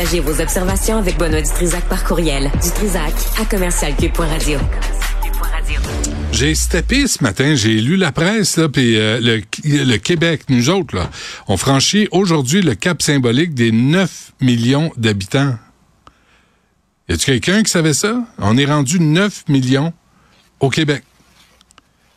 Vos observations avec Benoît Dutrisac par courriel. Dutrisac à commercialcube.radio. J'ai steppé ce matin, j'ai lu la presse, puis euh, le, Québec, nous autres, là, on franchit aujourd'hui le cap symbolique des 9 millions d'habitants. Y a-tu quelqu'un qui savait ça? On est rendu 9 millions au Québec.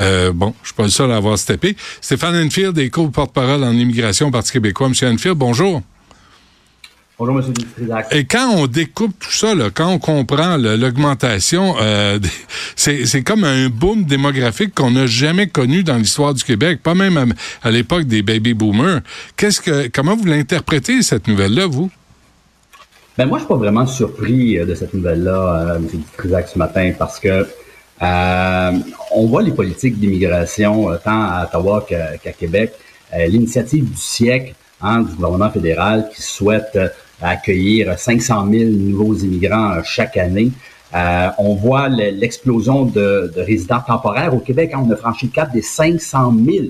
Euh, bon, je suis pas le seul à avoir steppé. Stéphane Enfield, éco porte-parole en immigration au Parti québécois. Monsieur Enfield, bonjour. Bonjour, M. Et quand on découpe tout ça, là, quand on comprend l'augmentation, euh, c'est comme un boom démographique qu'on n'a jamais connu dans l'histoire du Québec, pas même à, l'époque des baby boomers. Qu'est-ce que, comment vous l'interprétez cette nouvelle-là, vous? Ben moi, je suis pas vraiment surpris euh, de cette nouvelle-là, euh, M. Dutrisac, ce matin, parce que euh, on voit les politiques d'immigration tant à Ottawa qu'à Québec. L'initiative du siècle hein, du gouvernement fédéral qui souhaite accueillir 500 000 nouveaux immigrants euh, chaque année. Euh, on voit l'explosion de, de, résidents temporaires au Québec. Hein. on a franchi le cap des 500 000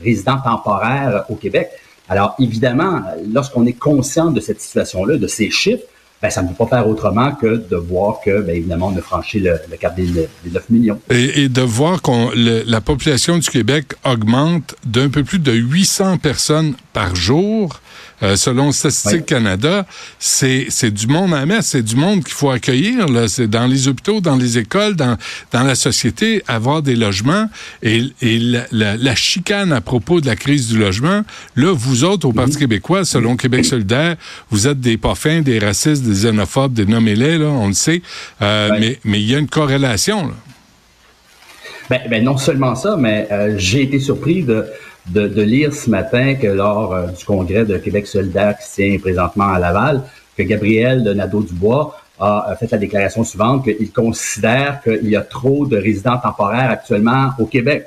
résidents temporaires au Québec. Alors, évidemment, lorsqu'on est conscient de cette situation-là, de ces chiffres, ben, ça ne peut pas faire autrement que de voir que, bien évidemment, on a franchi le, cap des, 9 millions. Et, et de voir que la population du Québec augmente d'un peu plus de 800 personnes par jour. Euh, selon Statistique Canada, c'est du monde à mettre, c'est du monde qu'il faut accueillir. Là. C'est dans les hôpitaux, dans les écoles, dans, dans la société, avoir des logements. Et, et la, la, chicane à propos de la crise du logement, là, vous autres, au Parti québécois, selon Québec solidaire, vous êtes des parfums, des racistes, des xénophobes, des nommez-les, là, on le sait. Euh, mais Mais il y a une corrélation. Là. Ben, ben, non seulement ça, mais euh, j'ai été surpris de de, de, lire ce matin que lors euh, du congrès de Québec solidaire qui se tient présentement à Laval, que Gabriel de Nadeau-Dubois a fait la déclaration suivante qu'il considère qu'il y a trop de résidents temporaires actuellement au Québec.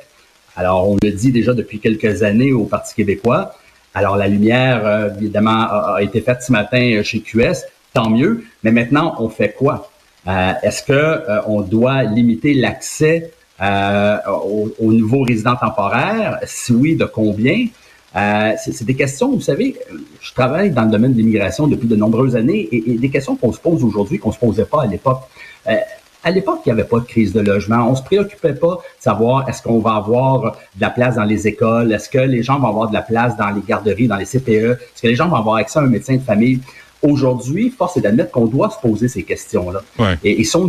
Alors, on le dit déjà depuis quelques années au Parti québécois. Alors, la lumière, évidemment, a, été faite ce matin chez QS, tant mieux. Mais maintenant, on fait quoi? Euh, Est-ce que on doit limiter l'accès euh, aux, nouveaux résidents temporaires? Si oui, de combien? Euh, c'est des questions, vous savez, je travaille dans le domaine de l'immigration depuis de nombreuses années et, des questions qu'on se pose aujourd'hui qu'on se posait pas à l'époque. Euh, à l'époque, il n'y avait pas de crise de logement. On se préoccupait pas de savoir est-ce qu'on va avoir de la place dans les écoles, est-ce que les gens vont avoir de la place dans les garderies, dans les CPE, est-ce que les gens vont avoir accès à un médecin de famille? Aujourd'hui, force est d'admettre qu'on doit se poser ces questions-là. Et, si on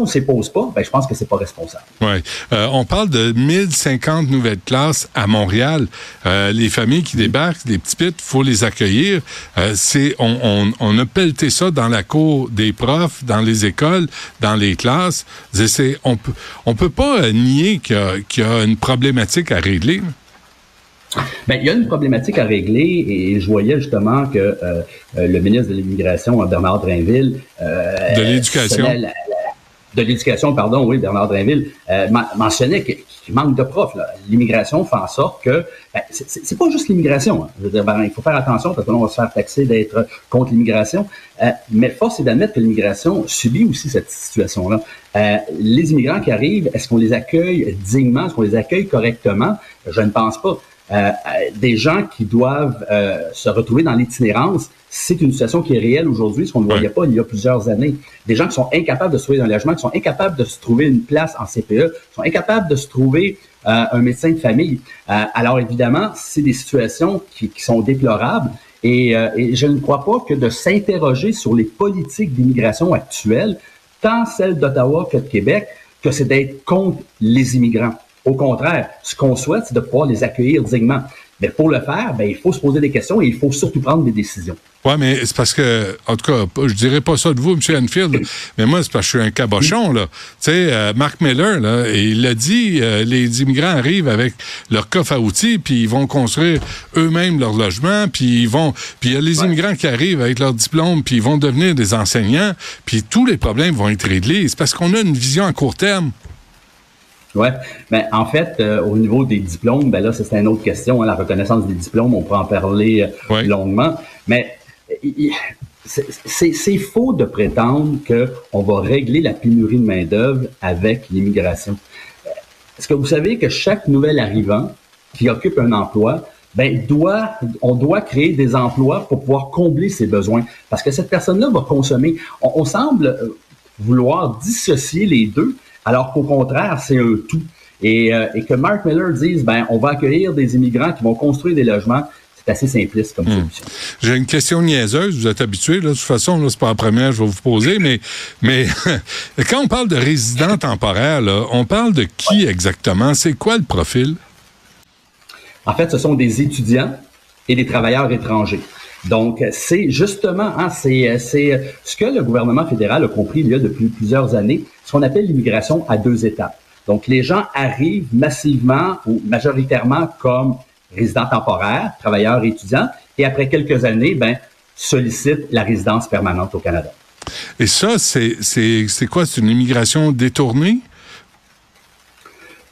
ne s'y pose pas, ben, je pense que c'est pas responsable. Ouais. Euh, on parle de 1050 nouvelles classes à Montréal. Euh, les familles qui débarquent, les petits pits, faut les accueillir. Euh, c'est on, on, on, a pelleté ça dans la cour des profs, dans les écoles, dans les classes. On peut on peut pas nier qu'il y, y, a une problématique à régler. Ben, il y a une problématique à régler et je voyais justement que euh, euh, le ministre de l'Immigration, Bernard Drainville, euh, de l'éducation, de l'éducation, pardon, oui, Bernard Drainville, mentionnait qu'il manque de profs. L'immigration fait en sorte que ben, c'est pas juste l'immigration. Hein. Ben, il faut faire attention parce que on va se faire taxer d'être contre l'immigration. mais force est d'admettre que l'immigration subit aussi cette situation-là. les immigrants qui arrivent, est-ce qu'on les accueille dignement, est-ce qu'on les accueille correctement? Je ne pense pas. Euh, des gens qui doivent euh, se retrouver dans l'itinérance, c'est une situation qui est réelle aujourd'hui, ce qu'on ne voyait pas il y a plusieurs années. Des gens qui sont incapables de se trouver un logement, qui sont incapables de se trouver une place en CPE, qui sont incapables de se trouver euh, un médecin de famille. alors évidemment, c'est des situations qui, qui, sont déplorables. Et, et, je ne crois pas que de s'interroger sur les politiques d'immigration actuelles, tant celles d'Ottawa que de Québec, que c'est d'être contre les immigrants. Au contraire, ce qu'on souhaite, c'est de pouvoir les accueillir dignement. Mais pour le faire, ben, il faut se poser des questions et il faut surtout prendre des décisions. Oui, mais c'est parce que, en tout cas, je dirais pas ça de vous, M. Enfield, mais moi, c'est parce que je suis un cabochon, là. Tu sais, euh, Mark Miller, là, il a dit, euh, les immigrants arrivent avec leur coffre à outils, puis ils vont construire eux-mêmes leur logement, puis ils vont... Puis il y a les immigrants qui arrivent avec leur diplôme, puis ils vont devenir des enseignants, puis tous les problèmes vont être réglés. C'est parce qu'on a une vision à court terme. Ouais, mais en fait, euh, au niveau des diplômes, ben là, c'est une autre question. Hein, la reconnaissance des diplômes, on peut en parler euh, longuement. Mais c'est faux de prétendre qu'on va régler la pénurie de main d'œuvre avec l'immigration. Est-ce que vous savez que chaque nouvel arrivant qui occupe un emploi ben doit, on doit créer des emplois pour pouvoir combler ses besoins? Parce que cette personne-là va consommer. On, semble euh, vouloir dissocier les deux, alors qu'au contraire, c'est un tout. Et, euh, et, que Mark Miller dise, ben, on va accueillir des immigrants qui vont construire des logements, c'est assez simpliste comme hmm. solution. J'ai une question niaiseuse, vous êtes habitué, là, de toute façon, là, c'est pas la première que je vais vous poser, mais, mais quand on parle de résidents temporaires, là, on parle de qui exactement? C'est quoi le profil? En fait, ce sont des étudiants et des travailleurs étrangers. Donc, c'est justement, hein, c'est, c'est ce que le gouvernement fédéral a compris il y a depuis plusieurs années, ce qu'on appelle l'immigration à deux étapes. Donc, les gens arrivent massivement ou majoritairement comme résidents temporaires, travailleurs et étudiants, et après quelques années, ben, sollicitent la résidence permanente au Canada. Et ça, c'est, c'est, c'est quoi? C'est une immigration détournée?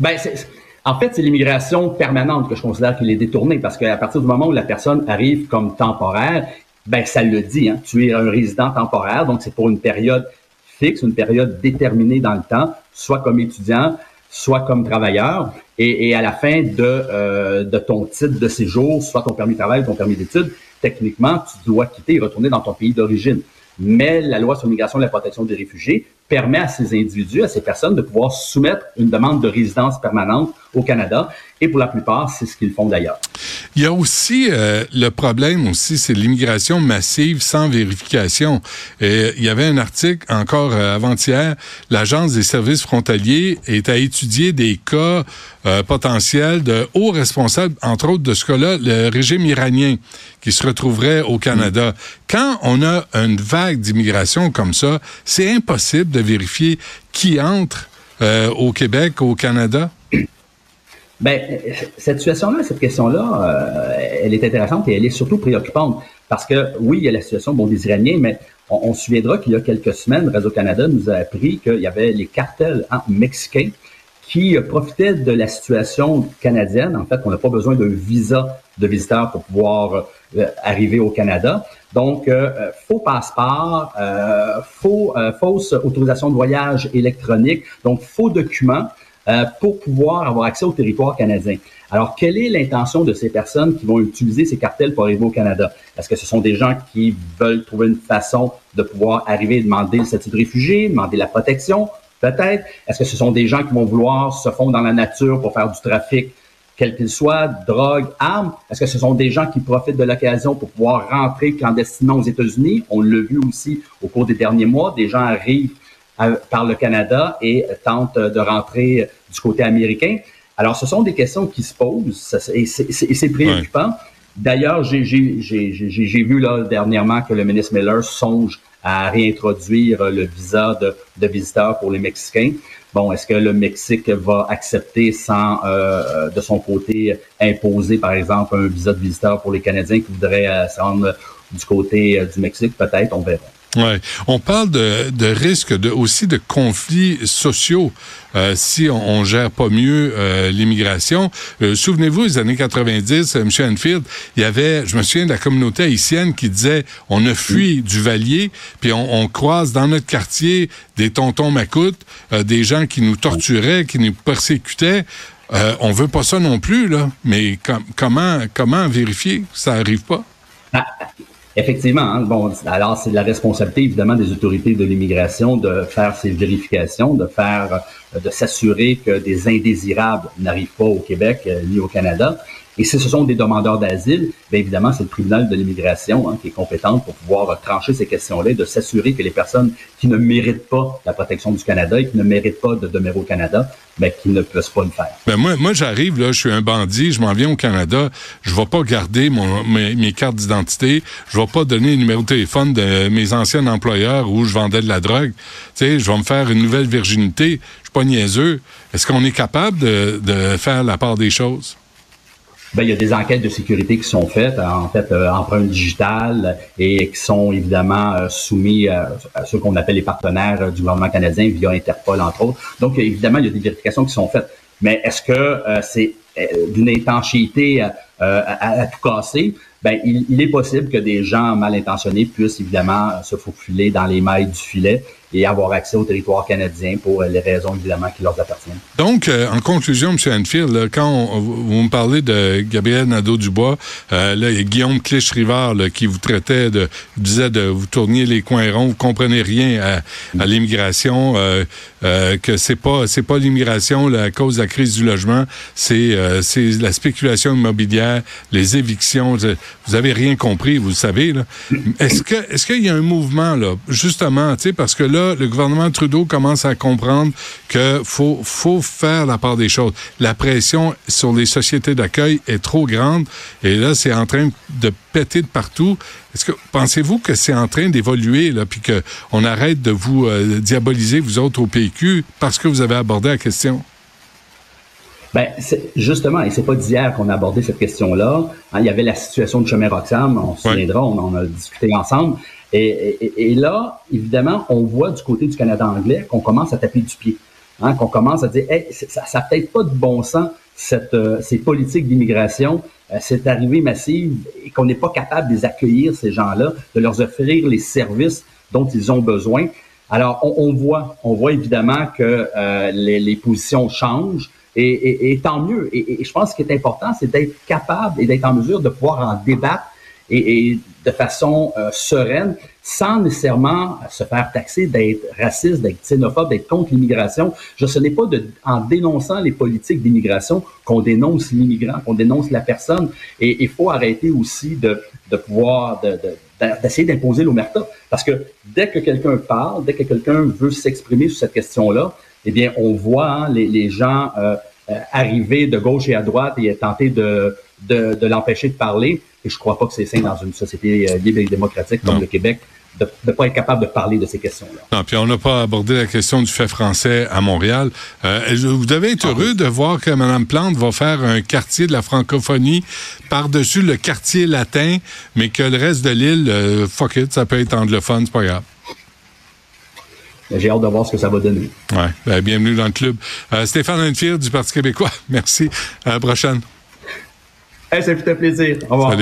Ben, c'est, en fait, c'est l'immigration permanente que je considère qu'il est détournée parce qu'à partir du moment où la personne arrive comme temporaire, ben ça le dit, hein, tu es un résident temporaire, donc c'est pour une période fixe, une période déterminée dans le temps, soit comme étudiant, soit comme travailleur, et, à la fin de, euh, de ton titre de séjour, soit ton permis de travail, ton permis d'études, techniquement, tu dois quitter et retourner dans ton pays d'origine. Mais la loi sur l'immigration et la protection des réfugiés permet à ces individus, à ces personnes de pouvoir soumettre une demande de résidence permanente au Canada. Et pour la plupart, c'est ce qu'ils font d'ailleurs. Il y a aussi euh, le problème aussi, c'est l'immigration massive sans vérification. Et il y avait un article encore euh, avant-hier, l'Agence des services frontaliers est à étudier des cas euh, potentiels de hauts responsables, entre autres de ce cas-là, le régime iranien qui se retrouverait au Canada. Quand on a une vague d'immigration comme ça, c'est impossible de vérifier qui entre euh, au Québec, au Canada? Ben, cette situation-là, cette question-là, euh, elle est intéressante et elle est surtout préoccupante parce que oui, il y a la situation des Iraniens, mais on, se souviendra qu'il y a quelques semaines, Radio-Canada nous a appris qu'il y avait les cartels mexicains qui profitaient de la situation canadienne. En fait, on n'a pas besoin d'un visa de visiteur pour pouvoir euh, arriver au Canada. Donc, euh, faux passeport, euh, faux, fausse autorisation de voyage électronique, donc faux documents pour pouvoir avoir accès au territoire canadien. Alors, quelle est l'intention de ces personnes qui vont utiliser ces cartels pour arriver au Canada? Est-ce que ce sont des gens qui veulent trouver une façon de pouvoir arriver et demander le statut de réfugié, demander la protection? Peut-être. Est-ce que ce sont des gens qui vont vouloir se fondre dans la nature pour faire du trafic quel qu'il soit, drogue, armes? Est-ce que ce sont des gens qui profitent de l'occasion pour pouvoir rentrer clandestinement aux États-Unis? On l'a vu aussi au cours des derniers mois. Des gens arrivent par le Canada et tentent de rentrer du côté américain. Alors, ce sont des questions qui se posent et c'est préoccupant. D'ailleurs, j'ai vu là dernièrement que le ministre Miller songe à réintroduire le visa de, de visiteurs pour les Mexicains. Bon, est-ce que le Mexique va accepter sans, euh, de son côté, imposer, par exemple, un visa de visiteur pour les Canadiens qui voudraient euh, se rendre du côté euh, du Mexique? Peut-être, on verra. Ouais. On parle de, de risque de, aussi de conflits sociaux euh, si on, on, gère pas mieux euh, l'immigration. Euh, souvenez-vous, les années 90, M. Enfield, il y avait, je me souviens de la communauté haïtienne qui disait, on a fui du Valier, puis on, on, croise dans notre quartier des tontons macoutes, des gens qui nous torturaient, qui nous persécutaient. on veut pas ça non plus, là. Mais comment, comment vérifier que ça arrive pas? Effectivement. Hein. bon, alors c'est la responsabilité évidemment des autorités de l'immigration de faire ces vérifications, de faire, de s'assurer que des indésirables n'arrivent pas au Québec euh, ni au Canada. Et si ce sont des demandeurs d'asile, bien évidemment, c'est le tribunal de l'immigration hein, qui est compétent pour pouvoir trancher ces questions-là et de s'assurer que les personnes qui ne méritent pas la protection du Canada et qui ne méritent pas de demeurer au Canada, bien, qui ne peuvent pas le faire. Ben moi, moi j'arrive, là, je suis un bandit, je m'en viens au Canada, je vais pas garder mon, mes, cartes d'identité, je vais pas donner le numéro de téléphone de mes anciens employeurs où je vendais de la drogue. Tu sais, je vais me faire une nouvelle virginité, je suis pas niaiseux. Est-ce qu'on est capable de, de faire la part des choses? Ben, il y a des enquêtes de sécurité qui sont faites, en fait, euh, empreintes digitales, et qui sont évidemment euh, soumis à, ceux qu'on appelle les partenaires euh, du gouvernement canadien via Interpol, entre autres. Donc, évidemment, il y a des vérifications qui sont faites. Mais est-ce que c'est d'une étanchéité à, tout casser? Ben, il, est possible que des gens mal intentionnés puissent évidemment se faufiler dans les mailles du filet et avoir accès au territoire canadien pour les raisons évidemment qui leur appartiennent. Donc, en conclusion, M. Enfield, quand vous me parlez de Gabriel Nadeau-Dubois, là, il Guillaume Clich-Rivard qui vous traitait de, disait de vous tourniez les coins ronds, vous comprenez rien à, l'immigration, que c'est pas c'est pas l'immigration la cause de la crise du logement, c'est c'est la spéculation immobilière, les évictions. Vous avez rien compris, vous le savez. Est-ce que est-ce qu'il y a un mouvement là, justement, parce que là, le gouvernement Trudeau commence à comprendre que faut faut faire la part des choses. La pression sur les sociétés d'accueil est trop grande et là, c'est en train de péter de partout. Est-ce que pensez-vous que c'est en train d'évoluer là, puis que on arrête de vous euh, diaboliser vous autres au PQ parce que vous avez abordé la question? Ben, justement, et c'est pas d'hier qu'on a abordé cette question-là. Hein, il y avait la situation de chemin Roxham, on se souviendra, on en a discuté ensemble. Et, là, évidemment, on voit du côté du Canada anglais qu'on commence à taper du pied, hein, qu'on commence à dire, hey, ça n'a peut-être pas de bon sens cette, euh, ces politiques d'immigration, euh, cette arrivée massive, et qu'on n'est pas capable de les accueillir ces gens-là, de leur offrir les services dont ils ont besoin. Alors, on, voit, on voit évidemment que euh, les, les positions changent. Et, tant mieux. Et, je pense que ce qui est important, c'est d'être capable et d'être en mesure de pouvoir en débattre et, de façon euh, sereine, sans nécessairement se faire taxer d'être raciste, d'être xénophobe, d'être contre l'immigration. Je ce n'est pas de, en dénonçant les politiques d'immigration qu'on dénonce l'immigrant, qu'on dénonce la personne. Et il faut arrêter aussi de, de pouvoir de, d'essayer d'imposer l'omerta. Parce que dès que quelqu'un parle, dès que quelqu'un veut s'exprimer sur cette question-là, eh bien, on voit hein, les, les, gens euh, euh, arriver de gauche et à droite et tenter de, de, de l'empêcher de parler. Et je crois pas que c'est sain dans une société euh, libre et démocratique comme le Québec de ne pas être capable de parler de ces questions-là. Non, puis on n'a pas abordé la question du fait français à Montréal. Euh, vous devez être ah heureux de voir que Mme Plante va faire un quartier de la francophonie par-dessus le quartier latin, mais que le reste de l'île, euh, fuck it, ça peut être anglophone, c'est pas grave. J'ai hâte de voir ce que ça va donner. Ouais, ben, bienvenue dans le club. Euh, Stéphane Enfield du Parti québécois, merci. À la prochaine. Hey, ça fait plaisir. Au revoir.